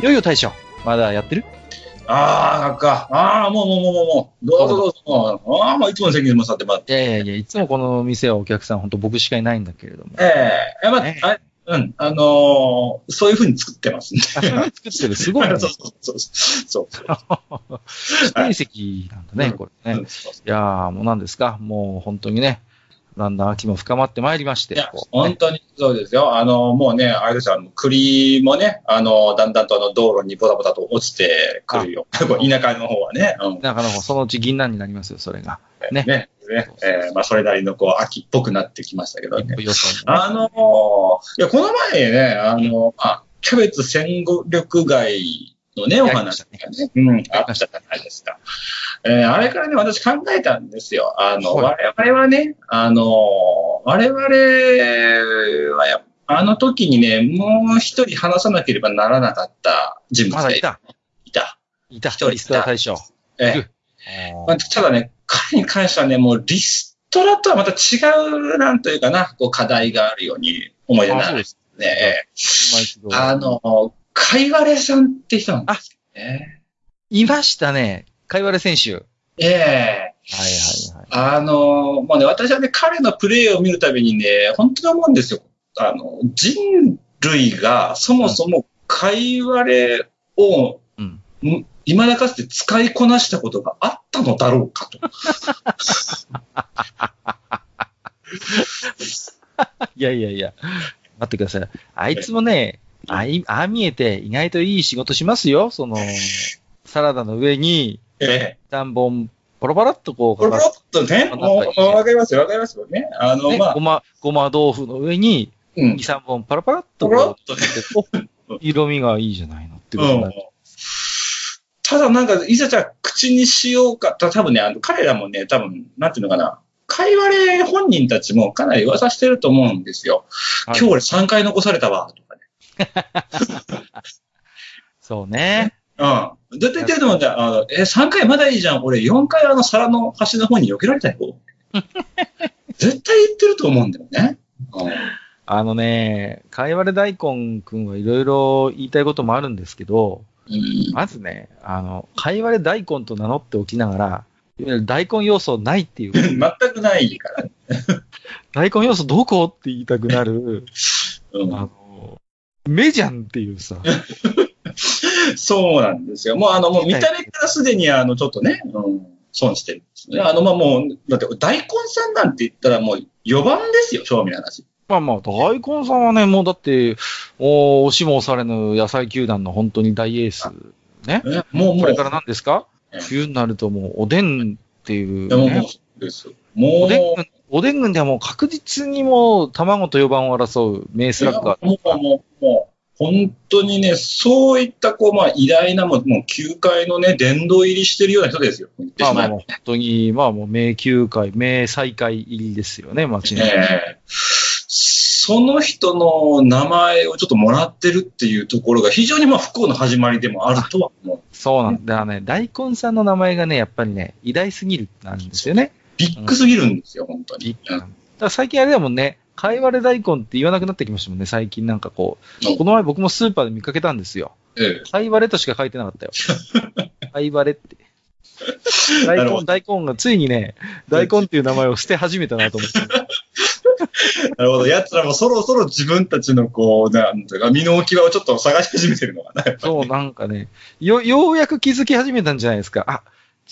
よいよ大将、まだやってる？ああ、なんか、ああ、もうもうもうもうどうぞどうぞ、もうああ、もういつもの席にも座ってもらって。いやいやいや、いつもこの店はお客さん、本当僕しかいないんだけれども。えええまあ、ねあうん、あのーそういうふうに作ってますんで。あ、それ作ってる、すごいね。そ うそうそうそう。そう 一人席なんだね、これね。うんいやー、もう何ですか、もう本当にね、だんだん秋も深まってまいりまして。いやね本当にそうですよ。あの、もうね、あれですよ、栗もね、あの、だんだんとあの、道路にボタボタと落ちてくるよ。田舎の方はね。うん。だからもうそのうち銀杏になりますよ、それが。ねね。ね。えーまあ、それなりの、こう、秋っぽくなってきましたけどね。予想あのーいや、この前ね、あの、まあ、キャベツ戦力外のね、お話がね、うん、あったじゃないですか。えーあれからね、私考えたんですよ。あの、は我々はね、あのー我々はや、あの時にね、もう一人話さなければならなかった人物がいまだいた。た。いた。一人リストラ大将。えーいるまあ、ただね、彼に関してはね、もうリストラとはまた違う、なんというかな、こう課題があるように思い出になるんですね。あの、かいわれさんって人なんですよね。いましたね。かいわれ選手。はいええはいはい。あの、もうね、私はね、彼のプレーを見るたびにね、本当に思うんですよ。あの、人類がそもそもかいわれを、うんん未だかつて使いこなしたことがあったのだろうかと。いやいやいや。待ってください。あいつもね、ああ見えて意外といい仕事しますよ。その、サラダの上にええ3本、ポロポロっとこうポロポロっとね、あもう、わかりますよ、わかりますよね。あの、ね、まあご、ま、ごま豆腐の上にうん2、。3本パラパラっとポロこっとね。色味がいいじゃないのってことになる。ただなんか、いざじゃあ口にしようか、た多分ね、あの、彼らもね、多分、なんていうのかな、会話で本人たちもかなり噂してると思うんですよ。はい今日俺3回残されたわ、とかね。そうね。うん。絶対言ってると思うんだよ。あの、え、3回まだいいじゃん。俺4回あの皿の端の方に避けられたよ。絶対言ってると思うんだよね。うんあのね、かいわれ大根くんはいろいろ言いたいこともあるんですけど、うん。まずね、あの、かいわれ大根と名乗っておきながら、いわゆる大根要素ないっていう、全くないからね。大根要素どこ？って言いたくなる、うんあの、目じゃんっていうさ、そうなんですよ。もうあの、もう見た目からすでにあの、ちょっとね、うん、損してるんですね。あの、まあ、もう、だって大根さんなんて言ったらもう4番ですよ、正味の話。まあまあ、大根さんはね、もうだって、もう、押しも押されぬ野菜球団の本当に大エース。ね。えもう、もう、これから何ですか？ええ冬になるともう、おでんっていう、いやもう、ですよ。もう、おでん軍、おでん軍ではもう確実にもう、卵と4番を争う名スラッガー。もう、もう、もう、本当にね、そういった、こう、まあ、偉大な、もう、もう球界のね、殿堂入りしてるような人ですよ。まあ本当に、まあもう、名球会、名最下位入りですよね、街に。ええその人の名前をちょっともらってるっていうところが非常にまあ不幸の始まりでもあるとは思う。そうなんだよね。大根さんの名前がね、やっぱりね、偉大すぎるなんですよね。ビッグすぎるんですよ、本当に。だ最近あれだもんね、かいわれ大根って言わなくなってきましたもんね、最近なんかこう。この前僕もスーパーで見かけたんですよ。ええかいわれとしか書いてなかったよ。かいわれって。大根、大根がついにね、大根っていう名前を捨て始めたなと思って。なるほど。奴らもそろそろ自分たちのこう、なんていうか、身の置き場をちょっと探し始めてるのかな。そう、なんかね、よ、ようやく気づき始めたんじゃないですか。あ、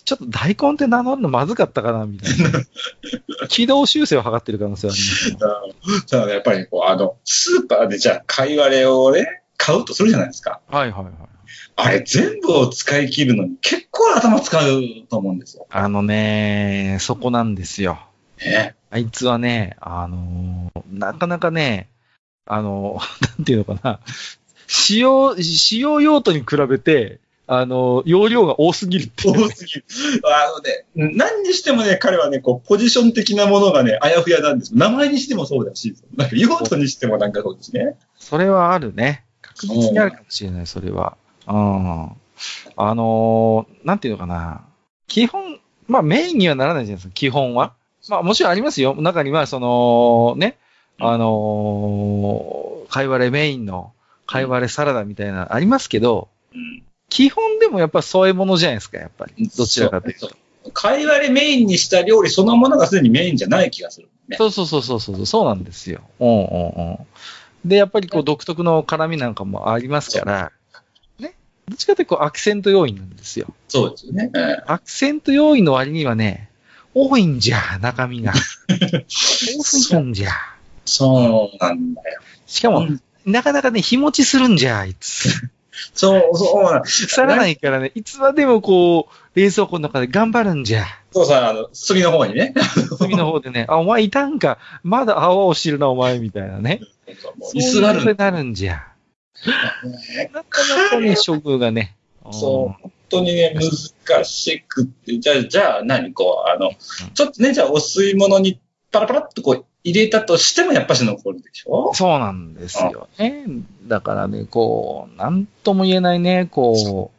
ちょっと大根って名乗るのまずかったかな、みたいな。軌道修正を図ってる可能性はありますね。ただねやっぱりこう、あの、スーパーでじゃあ、貝割れをね、買うとするじゃないですか。はいはいはい。あれ全部を使い切るのに結構頭使うと思うんですよ。あのね、そこなんですよ。ね。あいつはね、あのーなかなかね、あのー なんていうのかな、使用、使用用途に比べて、あのー容量が多すぎるっていう多すぎる。あのね、何にしてもね、彼はね、こう、ポジション的なものがね、あやふやなんです。名前にしてもそうだし、なんか用途にしてもなんかそうですね。それはあるね。確実にあるかもしれない、それは。うん。あのーなんていうのかな。基本、まあメインにはならないじゃないですか、基本は。まあもちろんありますよ。中には、その、ね、あのー、貝割れメインの貝割れサラダみたいな、ありますけど、うん。基本でもやっぱ添え物じゃないですか、やっぱり。どちらかというと。と。貝割れメインにした料理そのものがすでにメインじゃない気がする。ね。そうそうそうそうそう、そうなんですよ。うんうんうん。で、やっぱりこう独特の辛みなんかもありますから、ね。どっちかというとこうアクセント要因なんですよ。そうですよね。えアクセント要因の割にはね、多いんじゃ、中身が。多すぎるんじゃ。そうなんだよ。しかも、うんなかなかね、日持ちするんじゃ、あいつ。そう、そう腐らないからね、いつまでもこう、冷蔵庫の中で頑張るんじゃ。そうさ、あの、次の方にね。次の方でね、あ、お前いたんか。まだ泡を知るな、お前、みたいなね。居座るんいうなるんじゃ。ねなかなかね、処遇がね。そう、本当にね、難しくって、じゃあ、じゃあ何、こう、あの、ちょっとね、じゃあ、お吸い物にパラパラっとこう、入れたとしても、やっぱし残るでしょ？そうなんですよね。だからね、こう、なんとも言えないね、こ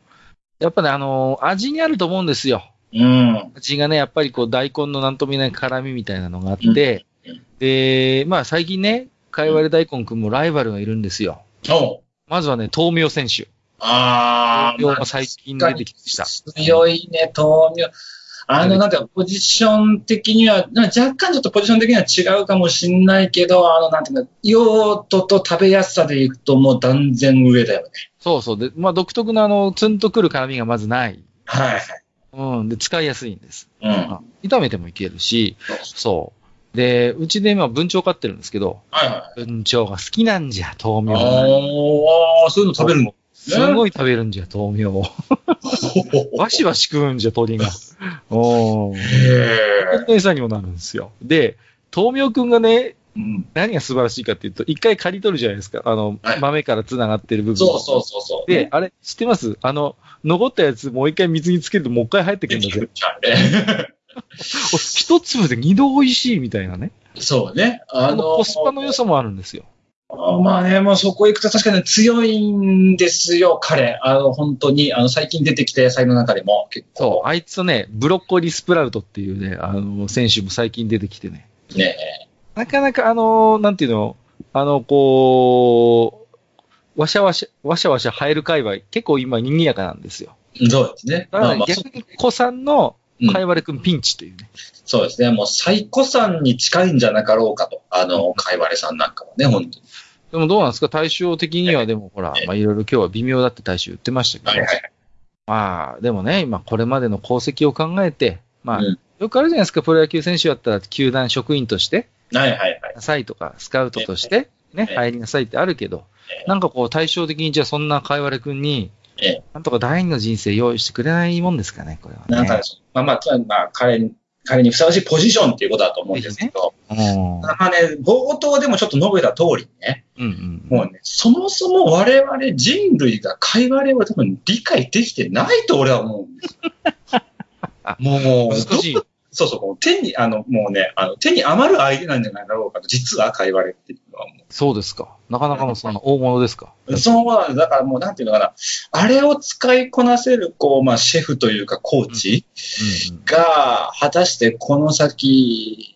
う、やっぱね、あの、味にあると思うんですよ。うん。味がね、やっぱりこう、大根のなんとも言えない辛みみたいなのがあって、うんで、まあ最近ね、かいわれ大根くんもライバルがいるんですよ。おうまずはね、豆苗選手。あー、豆苗が最近出てきました。強いね、豆苗。あの、なんか、ポジション的には、若干ちょっとポジション的には違うかもしんないけど、あの、なんていうの、用途と食べやすさでいくともう断然上だよね。そうそう。で、まあ独特のあの、ツンとくる辛みがまずない。はいはい。うん。で、使いやすいんです。うん。あ炒めてもいけるし、そう。で、うちで今文鳥飼ってるんですけど、はいはい。文鳥が好きなんじゃ、豆苗が。ああ、そういうの食べるの？すごい食べるんじゃ、豆苗を。わしわし食うんじゃ、鳥が。おー。へ餌にもなるんですよ。で、豆苗くんがね、うん。何が素晴らしいかっていうと、一回刈り取るじゃないですか。あの、はい豆から繋がってる部分。そうそうそうそう。で、、あれ、知ってます？あの、残ったやつもう一回水につけるともう一回入ってくるんだぜ。一粒で二度美味しいみたいなね。そうね。ああの、コスパの良さもあるんですよ。まあね、もうそこ行くと確かに強いんですよ、彼。あの、本当に、あの、最近出てきた野菜の中でも結そう構。。あいつね、ブロッコリースプラウトっていうね、あの、選手も最近出てきてね。ねなかなかあの、なんていうの、あの、こう、わしゃわしゃ、わしゃわしゃ生える界隈、結構今賑やかなんですよ。そうですね。だから、まあまあ逆に子さんの、うんかいわれくんピンチというね。そうですね。もう最古参に近いんじゃなかろうかと。あの、かいわれさんなんかはね、本当に。でもどうなんですか？対象的にはでもほらええ、まあいろいろ今日は微妙だって対象言ってましたけど、はいはい。まあでもね、今これまでの功績を考えて、まあ、うんよくあるじゃないですか、プロ野球選手だったら球団職員として、はいはいはい。なさいとか、スカウトとして、ね、ええ入りなさいってあるけどええ、なんかこう対照的にじゃあそんなかいわれくんにええ、なんとか第二の人生用意してくれないもんですかね、これはね。なんか、まあまあ、つまあ、彼に、彼にふさわしいポジションっていうことだと思うんですけど、うん。まあね、冒頭でもちょっと述べた通りね、うんうん。もうね、そもそも我々人類が会話を多分理解できてないと俺は思うんですよ。もう、難しい。そうそう、手に、あの、もうね、あの、手に余る相手なんじゃないだろうかと、実は会話れっていうのはもそうですか。なかなかのそんな大物ですか？う。そうなんです。だからもう、なんていうのかな。あれを使いこなせる、こう、まあ、シェフというか、コーチ。が、果たしてこの先、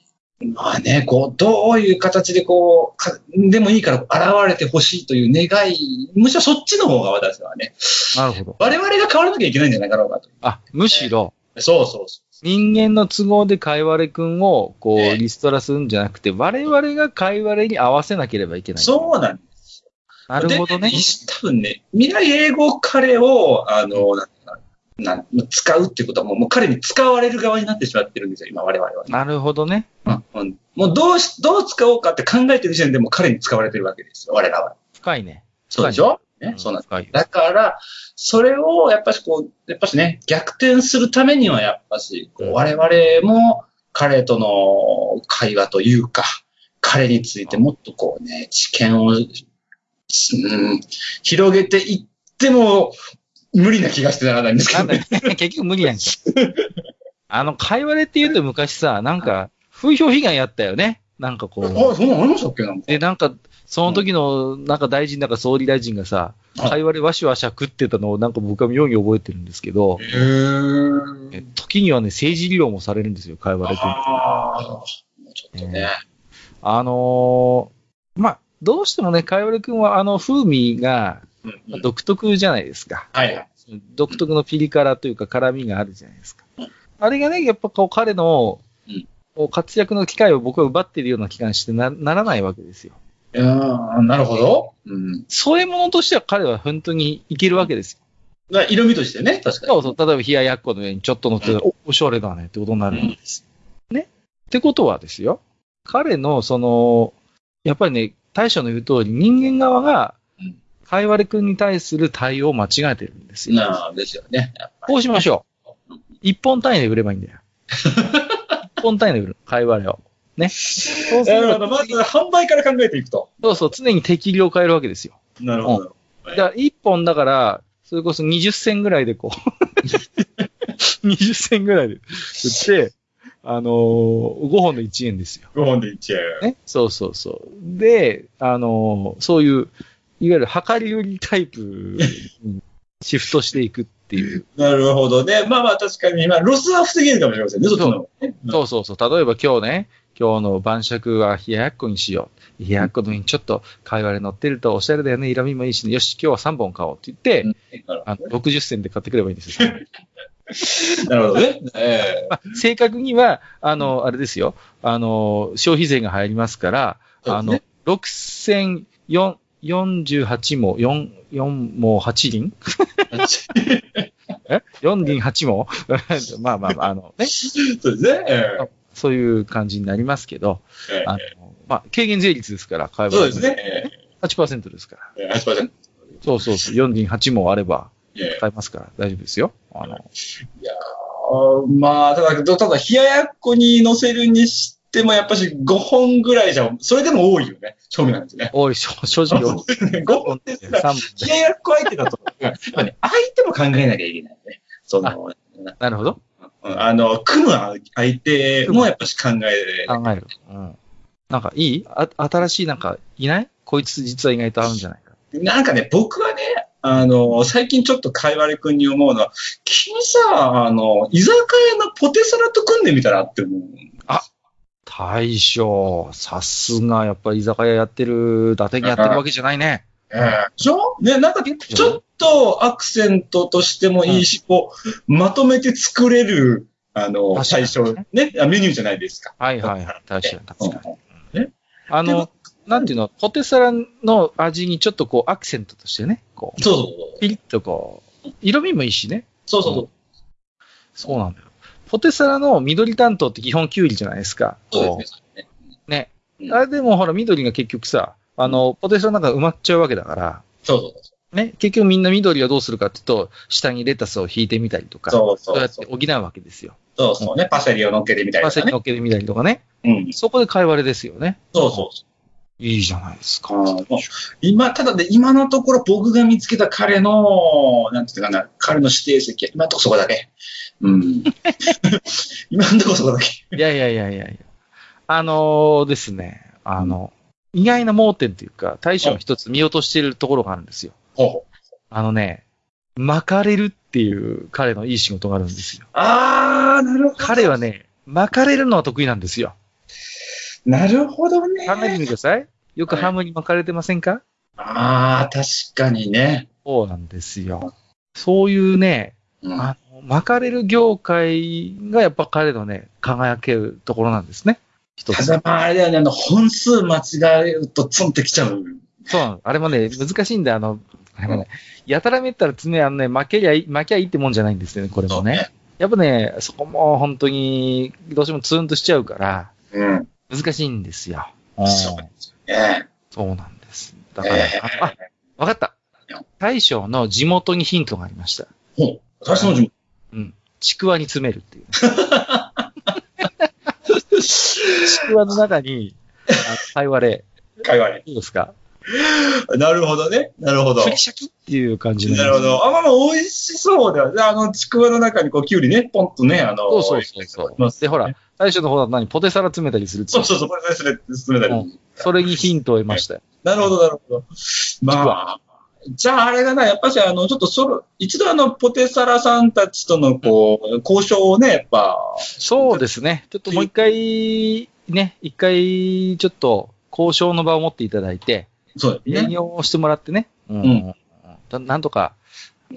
まあね、こう、どういう形でこう、かでもいいから現れてほしいという願い、むしろそっちの方が私はね、なるほど。我々が変わらなきゃいけないんじゃないかろうかと。あ、むしろ、そうそうそ人間の都合でカイワレ君を、こええう、リストラするんじゃなくて、我々がカイワレに合わせなければいけう。ない。そうなんです。なるほどねで。多分ね、未来英語彼を、あの、なんなな使うってことはもうもう彼に使われる側になってしまってるんですよ、今我々は。なるほどね。うんうんもうどうし、どう使おうかって考えてる時点でもう彼に使われてるわけですよ、我らは。深いね。そうでしょ？ね、んそうなんです。深いよ。だから、それをやっぱしこう、やっぱしね、逆転するためにはやっぱし、こううん我々も彼との会話というか、彼についてもっとこうね、知見を、うん、広げていっても、無理な気がしてならないんですけどね。結局無理なんですよ。あの、会話でって言うと昔さ、なんか、風評被害やったよね。なんかこう。あ、そんなのありましたっけなんか。で、なんか、その時の、なんか大臣なんか総理大臣がさ、はい会話でわしわしゃ食ってたのをなんか僕は妙に覚えてるんですけど、え時にはね、政治理論もされるんですよ、会話で。ああ、ちょっとね。あのーまあ、どうしてもね、かいわれくんはあの風味が独特じゃないですか。はいはい。独特のピリ辛というか辛みがあるじゃないですか。あれがね、やっぱこう彼の活躍の機会を僕は奪っているような気がしてなならないわけですよ。いやーなるほど。うん。そういうものとしては彼は本当にいけるわけですよ。な色味としてね、確かに。そうそう、例えば冷ややっこの上にちょっと乗ってたら、お、おしゃれだねってことになるわけです。ね。ってことはですよ、彼のその、やっぱりね、大将の言う通り、人間側がうん、かいわれくんに対する対応を間違えてるんですよ。なあ、ですよね。こうしましょう。一本単位で売ればいいんだよ。一本単位で売る。かいわれを。ね。そうすなるまず販売から考えていくと。そうそう、常に適量を変えるわけですよ。なるほど。だから一本だから、それこそ20銭ぐらいでこう、20銭ぐらいで売って、あのー、5本で1円ですよ。5本でいっちゃう。ね。そうそうそう。で、あのーそういう、いわゆる量り売りタイプに シフトしていくっていう。なるほどね。まあまあ確かに、まあロスは防げるかもしれませんね、そっちの。そうそうそう。例えば今日ね、今日の晩酌は冷ややっこにしよう。冷ややっこの上にちょっと貝割れ乗ってるとおしゃれだよね。色味もいいしね。よし、今日は3本買おうって言って、うんあの、60銭で買ってくればいいんですよ。なるほどね。え まあ、正確には、あの、あれですよ。あの、消費税が入りますから、あの、6048も、4、4も8輪 え ?4 輪8も？まあまあまあ、あのね、えそうですね。えそういう感じになりますけど、えあの、まあ、軽減税率ですから、買えば。そうですね。え8%ですから。え8%。そうそうそう、4輪8もあればええ買えますから、大丈夫ですよ。あの、いやーまあ、ただ、ただ、冷ややっこに乗せるにしても、やっぱし5本ぐらいじゃ、それでも多いよね。賞味なんですね。多い、正正直多い。5本ですら、3本冷で。ややっこ相手だと、やっぱね、相手も考えなきゃいけないね。その、なるほど。うんあの、組む相手もやっぱし考えない。考える。うん。なんかいい？あ、新しいなんか、いない？こいつ実は意外と合うんじゃないか。なんかね、僕はね、あの、最近ちょっとかいわれくんに思うのは、君さ、あの、居酒屋のポテサラと組んでみたらって思う。大将、さすが、やっぱり居酒屋やってる、伊達にやってるわけじゃないね。ええでしょ？ね、なんか、ちょっとアクセントとしてもいいし、こう、まとめて作れる、あの、最初、ね、あメニューじゃないですか。はいはいはい。確かに、確かに。うんあの、なんていうの、ポテサラの味にちょっとこう、アクセントとしてね、こう、そうそうピリッとこう、色味もいいしね。そう。そうそうそうなんだよ。ポテサラの緑担当って基本キュウリじゃないですか。そう。こですね。うね。うんあれでもほら、緑が結局さ、あの、ポテサラの中埋まっちゃうわけだから、そうそうそう。ね、結局みんな緑はどうするかっていうと、下にレタスを引いてみたりとか、そうそうやって。補うわけですよ。そうそうね。パセリを乗っけてみたいなね。パセリ乗っけてみたりとかね。うん。そこで会話れですよね。そうそうそいいじゃないですか。今、ただね、今のところ僕が見つけた彼の、なんていうかな、彼の指定席、今のところそこだけ。うん。今のところそこだけ。いやいやいやいやいや。あのーですね、あの、意外な盲点というか、大将の一つ見落としているところがあるんですよ。ほう。あのね、巻かれるっていう彼のいい仕事があるんですよ。あー、なるほど。彼はね、巻かれるのは得意なんですよ。なるほどね。考えてみてください。よくハムに巻かれてませんか？あー、確かにね。そうなんですよ。そういうね、うんあの巻かれる業界がやっぱ彼のね、輝けるところなんですね。一つ。ただまああれだよね、あの、本数間違えるとツンってきちゃう。そうなの。あれもね、難しいんで、あの、あれもね、やたらめったら常にあのね、負けりゃいい、負けゃいいってもんじゃないんですよね、これもね。やっぱね、そこも本当に、どうしてもツーンとしちゃうから、うん。難しいんですよ。うんそうですね。そうなんです。だから、えあ、あわかった。大将の地元にヒントがありました。ほう。私の地元。うん。ちくわに詰めるっていう。ちくわの中に、あの、貝割れ、会話に。どうですか？なるほどね。なるほど。フリシャキ？っていう感じのなるほど。あ、まあまあ、美味しそうだよね。あの、ちくわの中にこう、きゅうりね、ポンとね、あの、そうそうそうそう。で、ほら、最初の方だと何？ポテサラ詰めたりするそうそうそう、これですね、進めたり。うんそれにヒントを得ましたよ。なるほど、なるほど。まあ、じゃああれがな、やっぱしあの、ちょっとそろ、一度あの、ポテサラさんたちとのこう、交渉をね、やっぱ、そうですね。ちょっともう一回、ね、一回、ちょっと、交渉の場を持っていただいて、そうですね。営業をしてもらってね。うんうんだなんとか、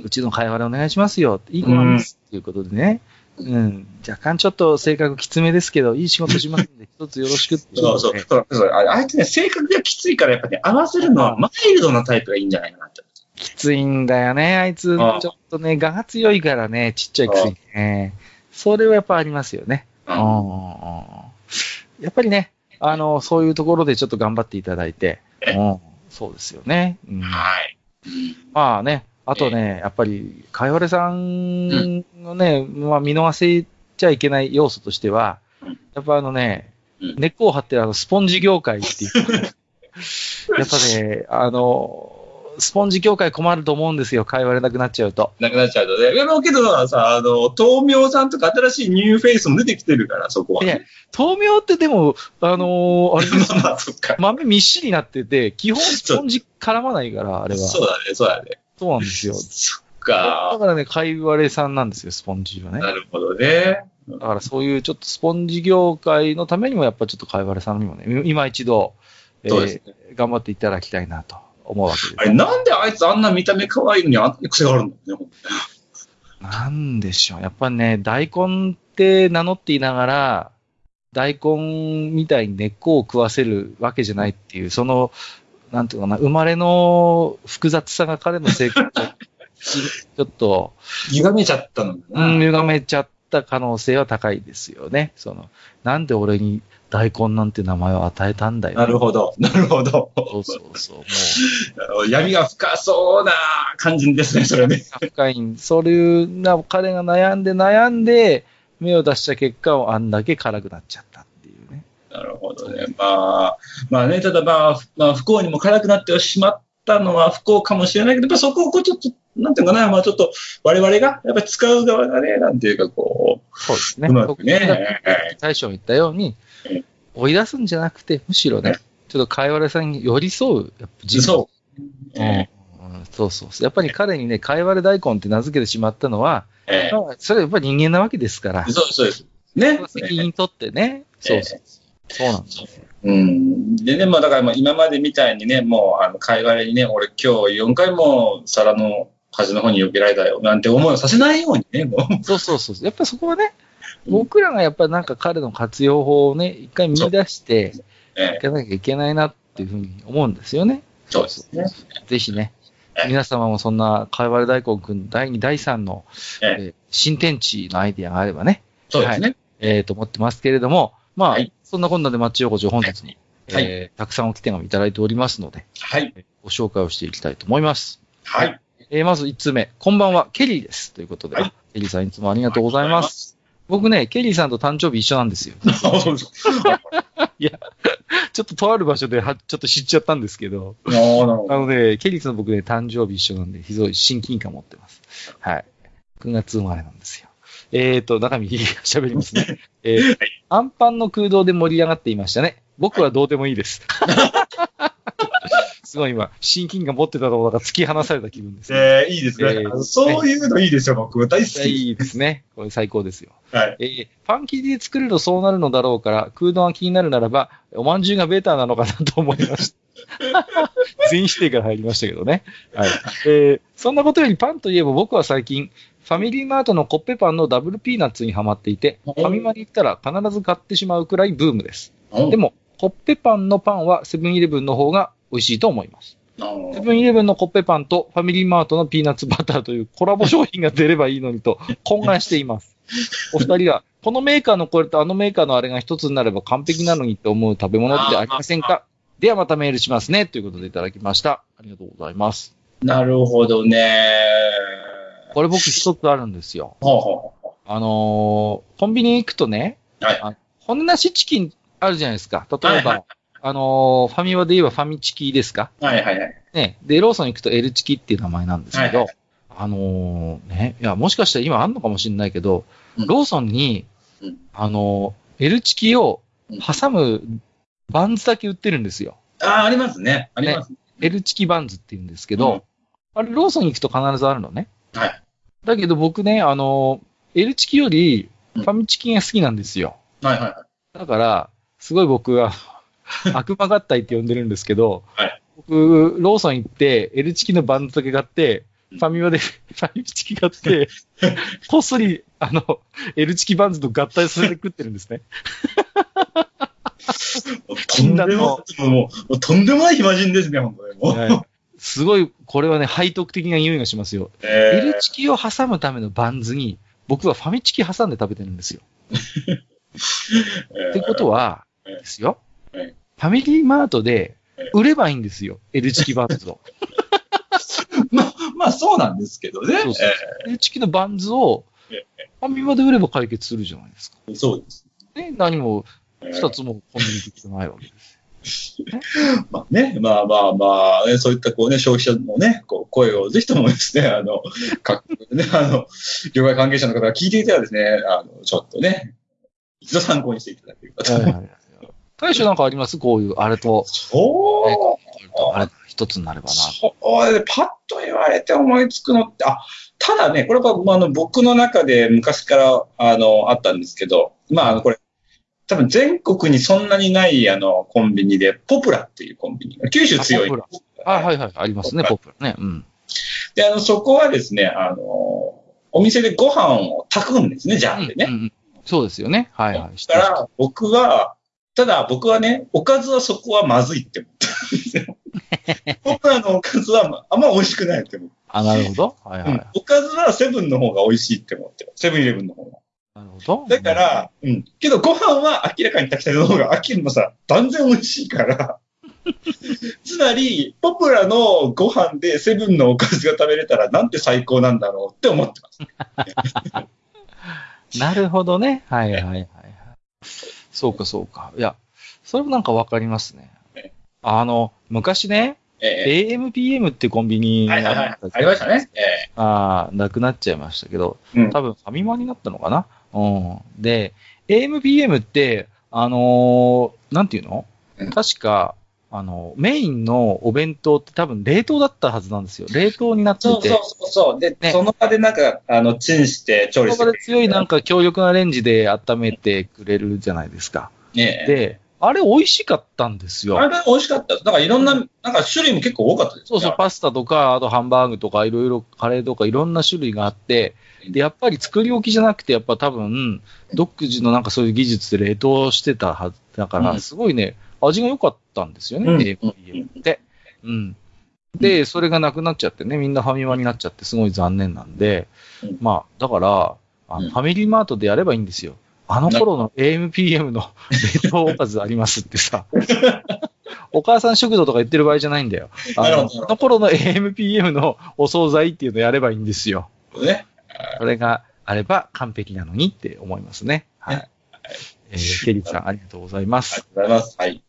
うちの会話でお願いしますよ。いい子なんです。ということでね。うん。若干ちょっと性格きつめですけど、いい仕事しますんで、一つよろしくっていうそうそう。そうそうああいつね、性格がきついから、やっぱね、合わせるのはマイルドなタイプがいいんじゃないかなって。きついんだよね、あいつ。ちょっとね、我が強いからね、ちっちゃいくせにね。それはやっぱありますよね。うんやっぱりね、あの、そういうところでちょっと頑張っていただいて、えうん、そうですよね。うん。はい。まあね、あとね、やっぱり、かいわれさんのね、まあ見逃せちゃいけない要素としてはうん、やっぱあのねうん、根っこを張ってるあのスポンジ業界っていう、やっぱね、あの、スポンジ業界困ると思うんですよ、かいわれなくなっちゃうと。なくなっちゃうとね。でもけどさ、あの、豆苗さんとか新しいニューフェイスも出てきてるから、そこは、ね。豆苗ってでも、あのー あれまあ、そっか。豆みっしりなってて、基本スポンジ絡まないから、あれは。そうだね、そうだね。そうなんですよ。そっだか。からね、かいわれさんなんですよ、スポンジはね。なるほどね。だからそういうちょっとスポンジ業界のためにもやっぱちょっとかいわれさんにもね、今一度、えーね頑張っていただきたいなと思うわけです。あれ、なんであいつあんな見た目可愛いのにあんなに癖があるんだよね、なんでしょう。やっぱね、大根って名乗っていながら、大根みたいに根っこを食わせるわけじゃないっていう、その、なんていうのかな、生まれの複雑さが彼の性格をちょっと、歪めちゃったのかな。うん、歪めちゃった可能性は高いですよね。その、なんで俺に大根なんて名前を与えたんだよ。なるほど。なるほど。そうそうそう。も闇 が深そうな感じですね、それね。う、深い、そういうな、彼が悩んで悩んで、芽を出した結果をあんだけ辛くなっちゃったっていうね。なるほどね。まあ、まあね、ただまあ、まあ、不幸にも辛くなってしまったのは不幸かもしれないけど、やっぱそこをこうちょっと、なんていうのかな、まあちょっと、我々が、やっぱり使う側がね、なんていうかこそうですね。う、うまくね。大将も言ったようにえ、追い出すんじゃなくて、むしろねえ、ちょっとかいわれさんに寄り添う、やっぱ人そう。うんそうそう。やっぱり彼にね、かいわれ大根って名付けてしまったのは、えまあそれはやっぱり人間なわけですから、そうそうです。ね。責任取ってね、そうそう。そうなんですよ。うん。でね、まあだからまあ今までみたいにね、もう、あの、海外にね、俺今日4回も皿の端の方に避けられたよ、なんて思いをさせないようにね、もう。そうそうそう。やっぱりそこはね、僕らがやっぱりなんか彼の活用法をね、一回見出してえいかなきゃいけないなっていうふうに思うんですよね。そうですね。ぜひねえ、皆様もそんな、かいわれ大根くん第2、第3の、ええー新天地のアイディアがあればね、そうですね。えーと思ってますけれども、まあ、はいそんなこんなでマッチ横丁本日も、はいえーたくさんお来手紙いただいておりますので、はい。ご紹介をしていきたいと思います。はい。えーまず1つ目、こんばんは、ケリーです。ということで、はいケリーさんいつもありがとうございます。僕ね、ケリーさんと誕生日一緒なんですよ。あそうそう ちょっととある場所では、ちょっと知っちゃったんですけど、あーなので、ケリーさんと僕ね、誕生日一緒なんで、非常に親近感持ってます。はい。9月生まれなんですよ。えーと、中身喋りますね。えー、アンパンの空洞で盛り上がっていましたね。僕はどうでもいいです。すごい今、親近感持ってたところが突き放された気分ですね。えー、いいですね、えーそういうのいいですよ、僕。大好き。いいですね。これ最高ですよ。はい。えーパン生地で作るとそうなるのだろうから、空洞が気になるならば、おまんじゅうがベータなのかなと思いました。全否定から入りましたけどね。はい。えーそんなことよりパンといえば僕は最近、ファミリーマートのコッペパンのダブルピーナッツにハマっていて、ファミマに行ったら必ず買ってしまうくらいブームです。でも、コッペパンのパンはセブンイレブンの方が美味しいと思います。セブンイレブンのコッペパンとファミリーマートのピーナッツバターというコラボ商品が出ればいいのにと 懇願しています。お二人は、このメーカーのこれとあのメーカーのあれが一つになれば完璧なのにって思う食べ物ってありませんか？ではまたメールしますね。ということでいただきました。ありがとうございます。なるほどね。これ僕一つあるんですよ。あのーコンビニ行くとね、はいあ骨なしチキンあるじゃないですか。例えば、あのーファミマで言えばファミチキですか？はいはいはい。ね。で、ローソン行くと L チキっていう名前なんですけど、はいはあのーね、いや、もしかしたら今あんのかもしれないけど、うんローソンに、うんあのー L チキを挟むバンズだけ売ってるんですよ。ああ、ありますね。あります。L チキバンズって言うんですけど、うんあれ、ローソンに行くと必ずあるのね。はい。だけど僕ね、あのー L チキよりうんファミチキが好きなんですよ。はいはいはい。だから、すごい僕は、悪魔合体って呼んでるんですけど、はい僕、ローソン行って、L チキのバンズだけ買って、ファミマで ファミチキ買って、こっそり、あの、L チキバンズと合体させて食ってるんですね。とんでも、もう、とんでもない暇人ですね、本当に。もう。はいすごい、これはね、背徳的な匂いがしますよ。え L チキを挟むためのバンズに、僕はファミチキ挟んで食べてるんですよ。ってことは、ええですよ。えファミリーマートでええ売ればいいんですよ。L チキバンズを。まあ、まあそうなんですけどね。そうそう L チキのバンズをえファミマで売れば解決するじゃないですか。えーそうです。ね、何もえー二つもコンビニ的じゃないわけです。まあね、まあまあまあ、ね、そういったこうね、消費者のね、こう声をぜひともですね、あの、各ね、あの、業界関係者の方が聞いていたらですね、あの、ちょっとね、一度参考にしていただければと。大将なんかあります？こういう、あれと、そうあれ一つになればな。そうで、パッと言われて思いつくのって、あ、ただね、これはまああの僕の中で昔からあのあったんですけど、まああのこれ、多分全国にそんなにないあのコンビニで、ポプラっていうコンビニが、九州強い。あはいはい、ありますね、ポップラね。うん。で、あの、そこはですね、あの、お店でご飯を炊くんですね、ジャーでね。うんうんそうですよね。はいはい。だから、僕は、ただ僕はね、おかずはそこはまずいって思ったんですよ。ポプラのおかずはまあんま美味しくないって思って。あ、なるほど。はいはい。うんおかずはセブンの方が美味しいって思ってる。セブンイレブンの方が。なるほど。だか、ら、うん。けどご飯は明らかに炊きたての方が、秋のさ、断然美味しいから。つまり、ポプラのご飯でセブンのおかずが食べれたらなんて最高なんだろうって思ってます。なるほどね。はいはいはいはい。そうかそうか。いや、それもなんかわかりますねえ。あの、昔ね、え AMPM ってコンビニえはいはいはい。ありましたね。ええああ、なくなっちゃいましたけど、うん多分ファミマになったのかな？うん。で、AMPM って、あのーなんていうの？うん確か、あの、メインのお弁当って多分冷凍だったはずなんですよ。冷凍になってて。そうそうそう。で、ねその場でなんか、あの、チンして調理してそこで強いなんか強力なレンジで温めてくれるじゃないですか。ねえ。で、あれ美味しかったんですよ。あれ美味しかった。だからいろんな、なんか種類も結構多かったです。そうそう、パスタとか、あとハンバーグとか、いろいろカレーとかいろんな種類があって、で、やっぱり作り置きじゃなくて、やっぱ多分、独自のなんかそういう技術で冷凍してたはずだから、うんすごいね、味が良かったんですよね、うん AMPM って。うん。で、それがなくなっちゃってね、みんなファミマになっちゃってすごい残念なんでうん、まあ、だから、あうんのファミリーマートでやればいいんですよ。あの頃の AMPM の冷凍おかずありますってさ。お母さん食堂とか言ってる場合じゃないんだよ。あのあの頃の AMPM のお惣菜っていうのやればいいんですよ。ね。それがあれば完璧なのにって思いますね。はい。えー、ケリーさん、ありがとうございまありす。がとうございます。はい。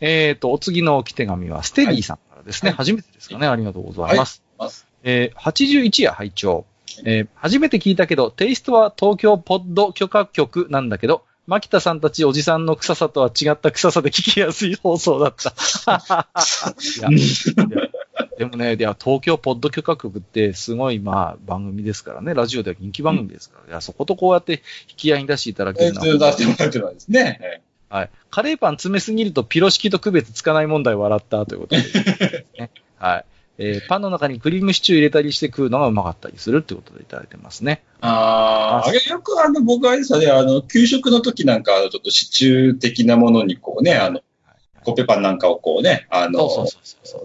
えっ、と、お次の置き手紙は、ステディさんからですね。はい初めてですかね。ありがとうございます。はいえー、81夜拝聴えー初めて聞いたけど、テイストは東京ポッド許可局なんだけど、牧田さんたちおじさんの臭さとは違った臭さで聞きやすい放送だった。でもね、いや、東京ポッド許可局ってすごい、まあ、番組ですからね。ラジオでは人気番組ですから。いや、そことこうやって引き合いに出していただけえー、るのは出してもらってるのはですね。はい。カレーパン詰めすぎるとピロ式と区別つかない問題を笑ったということで、ね。はい。えーパンの中にクリームシチュー入れたりして食うのがうまかったりするってことでいただいてますね。ああ、あれよくあの、僕はですね、あの、給食の時なんか、ちょっとシチュー的なものにこうね、あの、コッペパンなんかをこうね、あの、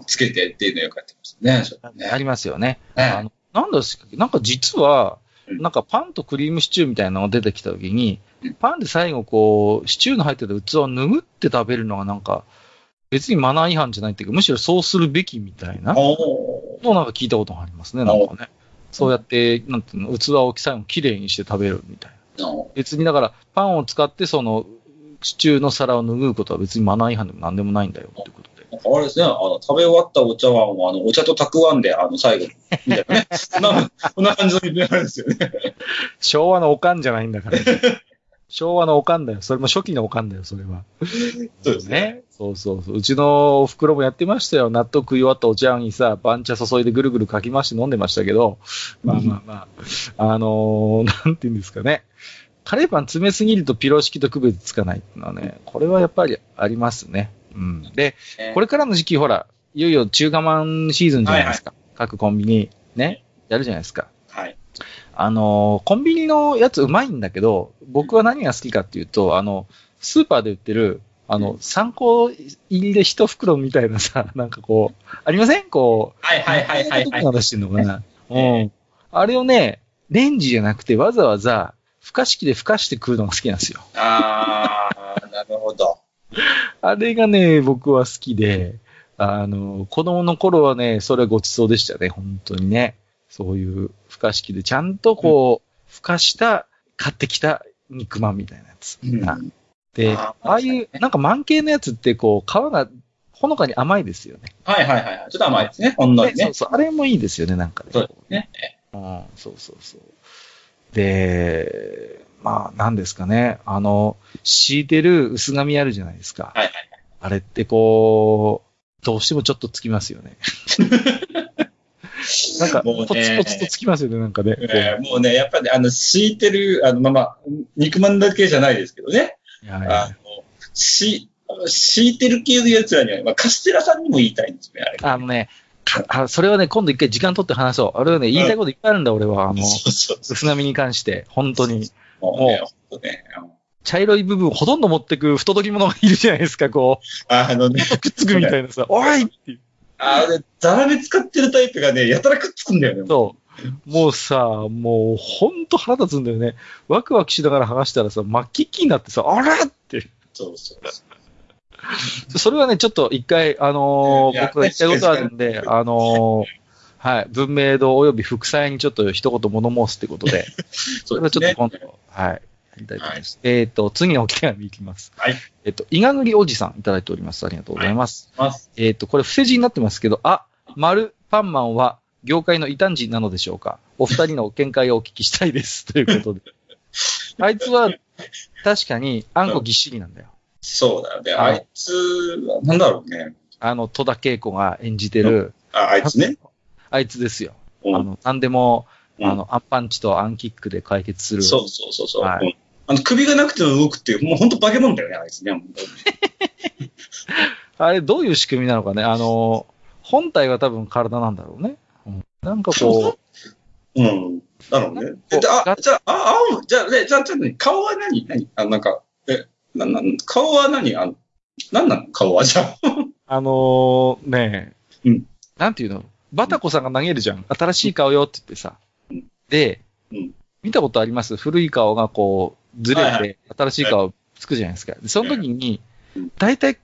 つけてっていうのをよくやってますね。ねありますよね。ねあの、なんですかなんか実は、うんなんかパンとクリームシチューみたいなのが出てきた時にうん、パンで最後こう、シチューの入ってた器を拭って食べるのがなんか、別にマナー違反じゃないっていうか、むしろそうするべきみたいなのをなんか聞いたことがありますね、なんかね。そうやって、なんていうの、器を最後きれいにして食べるみたいな。の別にだから、パンを使ってその、シチューの皿を拭うことは別にマナー違反でも何でもないんだよってことで。なんかあれですね、あの、食べ終わったお茶碗を、あの、お茶とたくわんで、あの、最後、みたいなね。そんな、そんな感じのイベントなんですよね。昭和のおかんじゃないんだから、昭和のおかんだよ。それも初期のおかんだよ、それは。そうですね。ね。そうそうそう。うちのお袋もやってましたよ。納豆食い終わったお茶碗にさ、番茶注いでぐるぐるかき回して飲んでましたけど、まあまあまあ、あのー、なんて言うんですかね。カレーパン詰めすぎるとピロ式と区別つかないっていうのはね、これはやっぱりありますね。うん。で、これからの時期、ほら、いよいよ中華まんシーズンじゃないですか。各コンビニ、ね、やるじゃないですか。はい。あのー、コンビニのやつうまいんだけど、僕は何が好きかっていうと、あの、スーパーで売ってる、あの、参考入りで一袋みたいなさ、なんかこう、ありません？こう、はいはいはいはいはいしてんのかな。うん。あれをね、レンジじゃなくてわざわざ、孵化式で孵化して食うのが好きなんですよ。あー、なるほど。あれがね、僕は好きで、あの、子供の頃はね、それはごちそうでしたね、本当にね。そういう孵化式でちゃんとこう、孵化した、買ってきた肉まんみたいなやつ。うんで、あああいう、なんか満形のやつってこう、皮がほのかに甘いですよね。はいはいはいはい。ちょっと甘いですね、ほんのりねねそう。そう、あれもいいですよね、なんかね。そうですね。うん、そうそうそう。で、まあ、なんですかね。あの、敷いてる薄紙あるじゃないですか。はいはいあれってこう、どうしてもちょっとつきますよね。なんか、もうねポツポツとつきますよね、なんかね。えーもうね、やっぱり、あの、敷いてる、あの、まあまあ、肉まんだけじゃないですけどね。いやいやあの、し、敷いてる系のやつらには、まあ、カステラさんにも言いたいんですね、あれ。あのね、かあそれはね、今度一回時間取って話そう。あれはね、言いたいこといっぱいあるんだ、俺は。あの。薄紙に関して、本当に。もうね、ほんとね。茶色い部分をほとんど持ってく不届き者がいるじゃないですか、こあのね、う。くっつくみたいなさ、おいっていう。あれ、ザラメ使ってるタイプがね、やたらくっつくんだよね。そう。もうさ、もうほんと腹立つんだよね。ワクワクしながら剥がしたらさ、真っ黄っきになってさ、あらって。そうそうそう。それはね、ちょっと一回、あのー僕が言いたいことあるんで、あのーはい、文明堂及び副祭にちょっと一言物申すってことで、それはちょっと今度、はい、いいます。えっ、と、次のお手紙いきます。はい。えっ、と、伊賀栗おじさんいただいております。ありがとうございます。ます。えっ、と、これ、伏せ字になってますけど、あ、丸、パンマンは、業界の異端児なのでしょうか？お二人の見解をお聞きしたいです。ということで。あいつは、確かに、あんこぎっしりなんだよ。そうだよね。はいあいつ、なんだろうね。あの、戸田恵子が演じてる、あ、あいつね。あいつですよ。うんあの、なんでも、うんあの、アンパンチとアンキックで解決する。そうそうそうそう。はいうんあの、首がなくても動くっていう、もう本当化け物だよね、あいつね。あれ、どういう仕組みなのかね。あの、本体は多分体なんだろうね。うんなんかこう、うん。だろうね。えであ、じゃあ、あ、青じゃあ、ね、じゃあ、じゃあ何顔は何？何？あ、なんか、え、な、な、顔は何？あの、なんなの？顔はじゃあ。あのー、ねえ、うんなんていうの？バタコさんが投げるじゃん。新しい顔よって言ってさ。うんで、うん見たことあります？古い顔がこう、ずれて、新しい顔つくじゃないですか。でその時にうん、大体、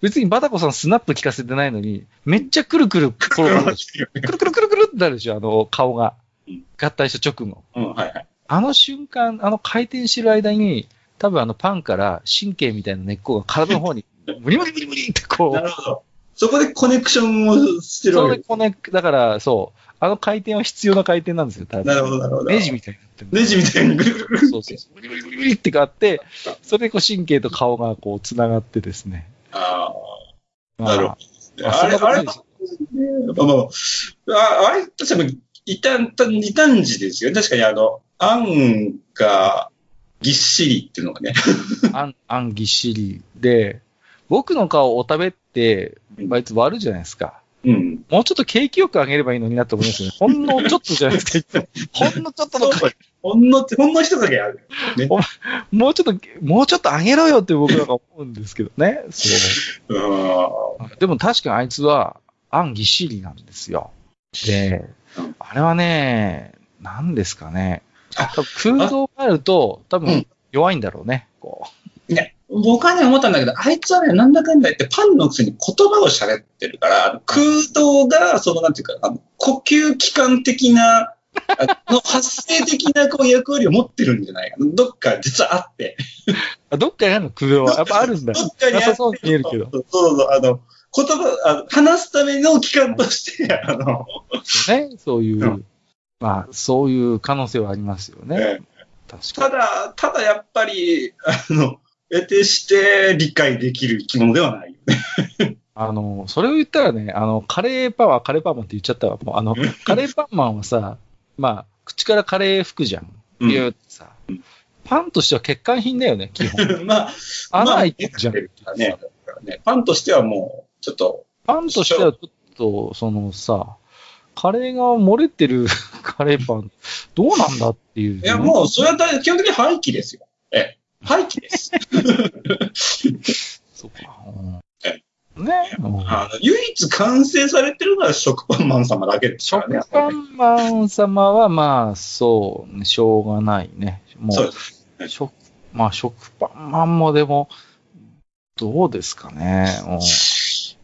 別にバタコさんスナップ効かせてないのに、めっちゃくるくる転がる。くるくるくるくるってなるでしょ、あの顔がうん。合体した直後。うん、はいはい。あの瞬間、あの回転してる間に、多分あのパンから神経みたいな根っこが体の方に、無理無理無理無理ってこうな、るほど。そこでコネクションをしてるそわけれこね、だから、そう、あの回転は必要な回転なんですよ、多分なるほど、なるほど。ネジみたいになってる。ネジみたいにぐるぐる。そうそうそう。ブリブリブリブリってかあって、それでこう神経と顔がこう繋がってですね。ああ、まあなるほど。まああれ、あれ、あまあ、ああれ、確かに、異端、二端児ですよね。確かにあの、あんがぎっしりっていうのがね。あん、あんぎっしりで、僕の顔を食べって、あいつ割るじゃないですか。うん。もうちょっと景気よくあげればいいのになって思いますよね。ほんのちょっとじゃないですかいつも、ほんのちょっとのほんの、ほんの一だけある。ね。もうちょっと、もうちょっとあげろよって僕らが思うんですけどね。そう。うん。でも確かにあいつは、あんぎっしりなんですよ。でうん、あれはね、何ですかね。あ多分空洞があると、多うん分弱いんだろうね。こね、僕はね、思ったんだけど、あいつはね、なんだかんだ言ってパンのくせに言葉を喋ってるから、空洞が、その、なんていうか、あの呼吸器官的なあの発生的なこう役割を持ってるんじゃないかな。どっか実はあって。あどっかにあるの空洞は。やっぱあるんだ。どっかにあって。なさそうに見えるけど。そうそうそう、あの、言葉、あの話すための機関として、あの、ね。そういう、うんまあ、そういう可能性はありますよね。え確かただ、ただやっぱり、あの、得てして理解できる生き物ではないよね。に。あの、それを言ったらね、あの、カレーパワー、カレーパーマンって言っちゃったわ。もう、あの、カレーパンマンはさ、まあ、口からカレー吹くじゃん。ってさうん。パンとしては欠陥品だよね、基本。まあ、穴開いてるじゃん。ね、だからね、パンとしてはもう、ちょっと、パンとしてはちょっと、そのさ、カレーが漏れてる カレーパン、どうなんだっていう、いや、もう、それは基本的に廃棄ですよ。ええ、廃棄です。そうか。うん、ね、うんあの、唯一完成されてるのは食パンマン様だけですからね。食パンマン様はまあ、そうね、しょうがないね。もそうう、です。食、まあ食パンマンもでも、どうですかね。うん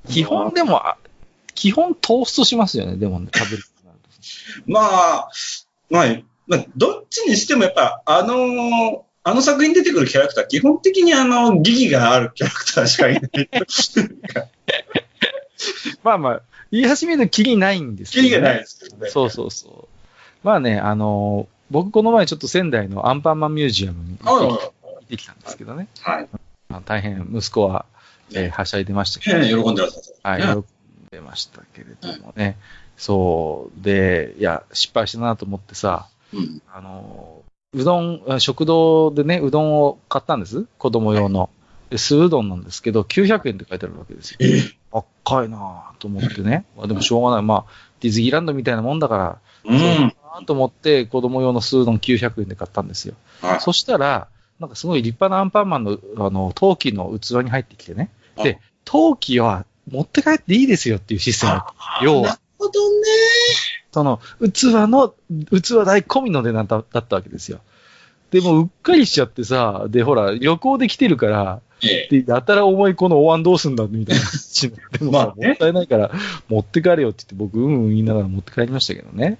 基本でも、あ基本トーストしますよね、でもね、食べるとなると。まあ、まあ、まあ、どっちにしてもやっぱ、あの、あの作品に出てくるキャラクター、基本的にあの、疑義があるキャラクターしかいない。まあまあ、言い始めるとキリないんです疑義がないですけどね。そうそうそう。まあね、あの僕この前ちょっと仙台のアンパンマンミュージアムにはい行ってきたんですけどね。はい。まあ大変息子は、えーはしゃいでましたけど、はい。喜んでらっしゃはい、る。喜んでましたけれどもね。そう。で、いや、失敗したなと思ってさ、うん。あのうどん、あ食堂でね、うどんを買ったんです。子供用の。で酢うどんなんですけど、900円って書いてあるわけですよ。え高いなぁと思ってね。まあでもしょうがない。まあ、ディズニーランドみたいなもんだから、うん。そうだなと思って子供用の酢うどん900円で買ったんですよ。はい。そしたら、なんかすごい立派なアンパンマンの、あの、陶器の器に入ってきてね。で、陶器は持って帰っていいですよっていうシステム。要はなるほどね。その、器の、器代込みの値段だだったわけですよ。でも、うっかりしちゃってさ、で、ほら、旅行で来てるから、ええ。で、やたら重いこのお椀どうすんだみたいな話になって。でもさ、まあねもったいないから、持って帰れよって言って、僕、うんうん言いながら持って帰りましたけどね。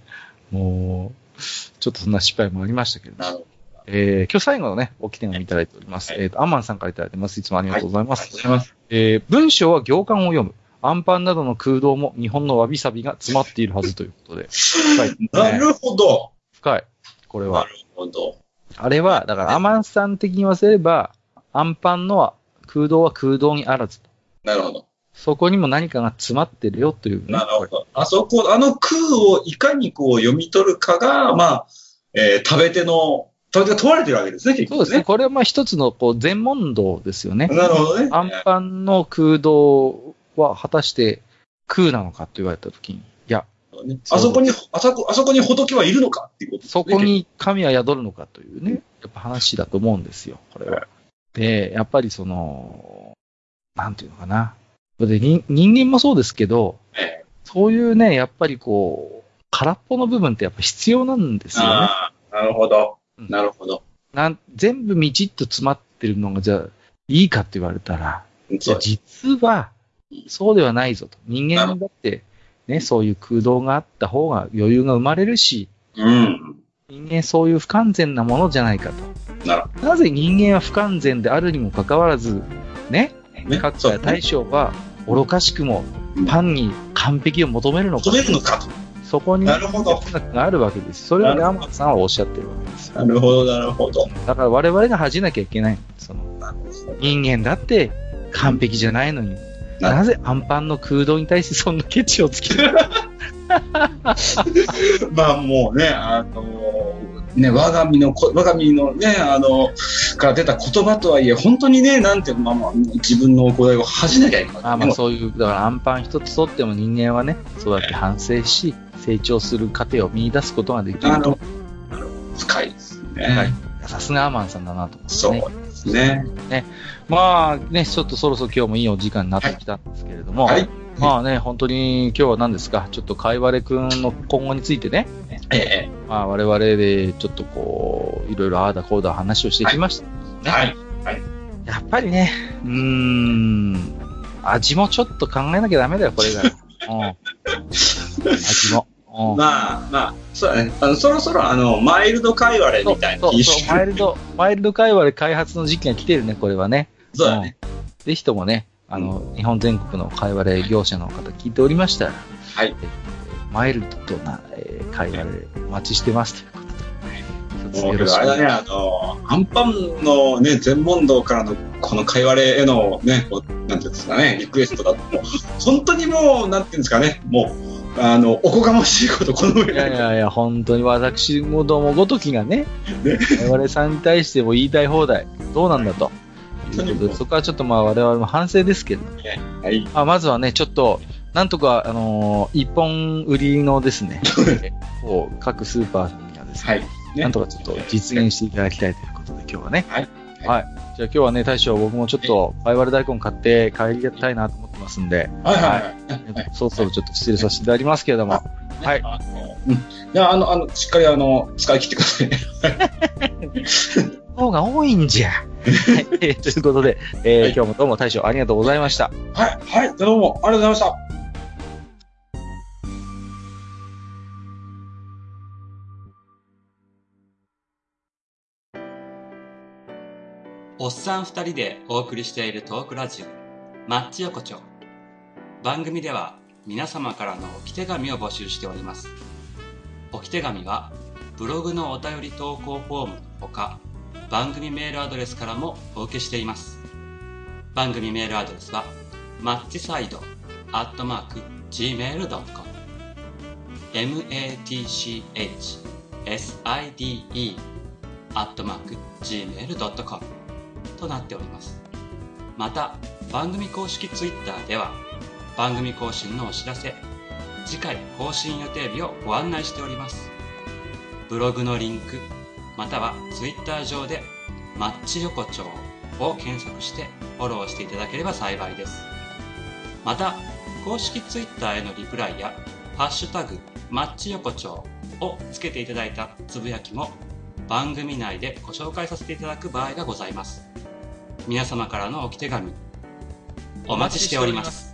もう、ちょっとそんな失敗もありましたけど。なるほど。えー、今日最後のね、ご起点をいただいております。はいえっ、と、アンマンさんからいただいてます。いつもありがとうございます。ありがとうございます。えー、文章は行間を読む。アンパンなどの空洞も日本のわびさびが詰まっているはずということで。深い、ね。なるほど。深い。これは。なるほど。あれは、だから、アマンさん的に言わせれば、アンパンの空洞は空洞にあらず。なるほど。そこにも何かが詰まってるよという、ね。なるほど。あそこ、あの空をいかにこう読み取るかが、まあ、えー食べ手の、食べ手が問われてるわけですね、結局そうですね。。これはまあ一つのこう全問答ですよね。なるほどね。アンパンの空洞は果たして空なのかと言われたときに、いや、ねあそこに、あそこ、あそこに仏はいるのかっていうことねそこ。に神は宿るのかというね、やっぱ話だと思うんですよ、これは。で、やっぱりその、なんていうのかな。で人人間もそうですけど、えそういうね、やっぱりこう、空っぽの部分ってやっぱ必要なんですよね。ああ、なるほど。うんなるほど。なん全部みちっと詰まってるのが、じゃあ、いいかって言われたら、じゃあ実は、そうではないぞと。人間だって、ね、そういう空洞があった方が余裕が生まれるし、うん。人間そういう不完全なものじゃないかと。ななぜ人間は不完全であるにもかかわらず、ね、どね。各社大将は愚かしくもパンに完璧を求めるのか取れるのかと。そこに哲学があるわけです。それを山本さんはおっしゃってるわけですよ。なるほど、なるほど。だから我々が恥じなきゃいけない。その人間だって完璧じゃないのに、ななぜアンパンの空洞に対してそんなケチをつける？まあもうね、あのね、我が身のこ、我が身のね、あの、から出た言葉とはいえ、本当にね、なんていうの、まあまあ、自分の行いを恥じなきゃいけない。あまあそういう、だからアンパン一つとっても人間はね、そうやって反省し、成長する過程を見出すことができると。あの、深いですね。はいさすがアマンさんだなと思って、そうね。ですね。まあね、ちょっとそろそろ今日もいいお時間になってきたんですけれども、はい。まあね、本当に今日は何ですか、ちょっとかいわれくんの今後についてね、ええ、まあ我々でちょっとこう、いろいろああだこうだ話をしてきました。ねはい。やっぱりね、うーん、味もちょっと考えなきゃダメだよ、これから。うん。味も。ううんまあまあ、そうだね。あの、そろそろあの、マイルドカイワレみたいなそうそう、マイルド、マイルド会話で開発の時期が来てるね、これはね。そうだね。うんぜひともね、あの、日本全国の会話で業者の方聞いておりましたら、はい。マイルドな、えー会話でお待ちしてますということで。もうよろしくあれだね、あの、アンパンのね、全問答からのこの会話例へのね、こうなんていうんですかね、リクエストだと、もう、本当にもう、なんていうんですかね、もう、あの、おこがましいこと、この上いやいやいや、本当に私もどもごときがね、我々さんに対しても言いたい放題、どうなんだと。いうことで、そこはちょっとまあ我々も反省ですけど、はい。まあ、まずはね、ちょっと、なんとか、あのー一本売りのですね、こう各スーパーにはですね、はい。ねなんとかちょっと実現していただきたいということで、今日はね。はい。はい。じゃあ今日はね、大将、僕もちょっと、バイワル大根買って帰りたいなと思ってますんで、はいはいそろそろちょっと失礼させていただきますけれども、はい。いや、あの、あの、しっかりあの、使い切ってくださいね。方が多いんじゃ。はい。えーということで、えーはい今日もどうも大将ありがとうございました。はい、はい、どうも、ありがとうございました。おっさん二人でお送りしているトークラジオ、マッチ横丁。番組では皆様からの置き手紙を募集しております。置き手紙はブログのお便り投稿フォームのほか、番組メールアドレスからもお受けしています。番組メールアドレスは、マッチサイドアットマーク gmail.com matchside アットマーク gmail.com となっております。また、番組公式 Twitter では、番組更新のお知らせ、次回更新予定日をご案内しております。ブログのリンク、または Twitter 上で、マッチ横丁を検索してフォローしていただければ幸いです。また、公式 Twitter へのリプライや、ハッシュタグ、マッチ横丁をつけていただいたつぶやきも番組内でご紹介させていただく場合がございます。皆様からのおき手紙、お待ちしております。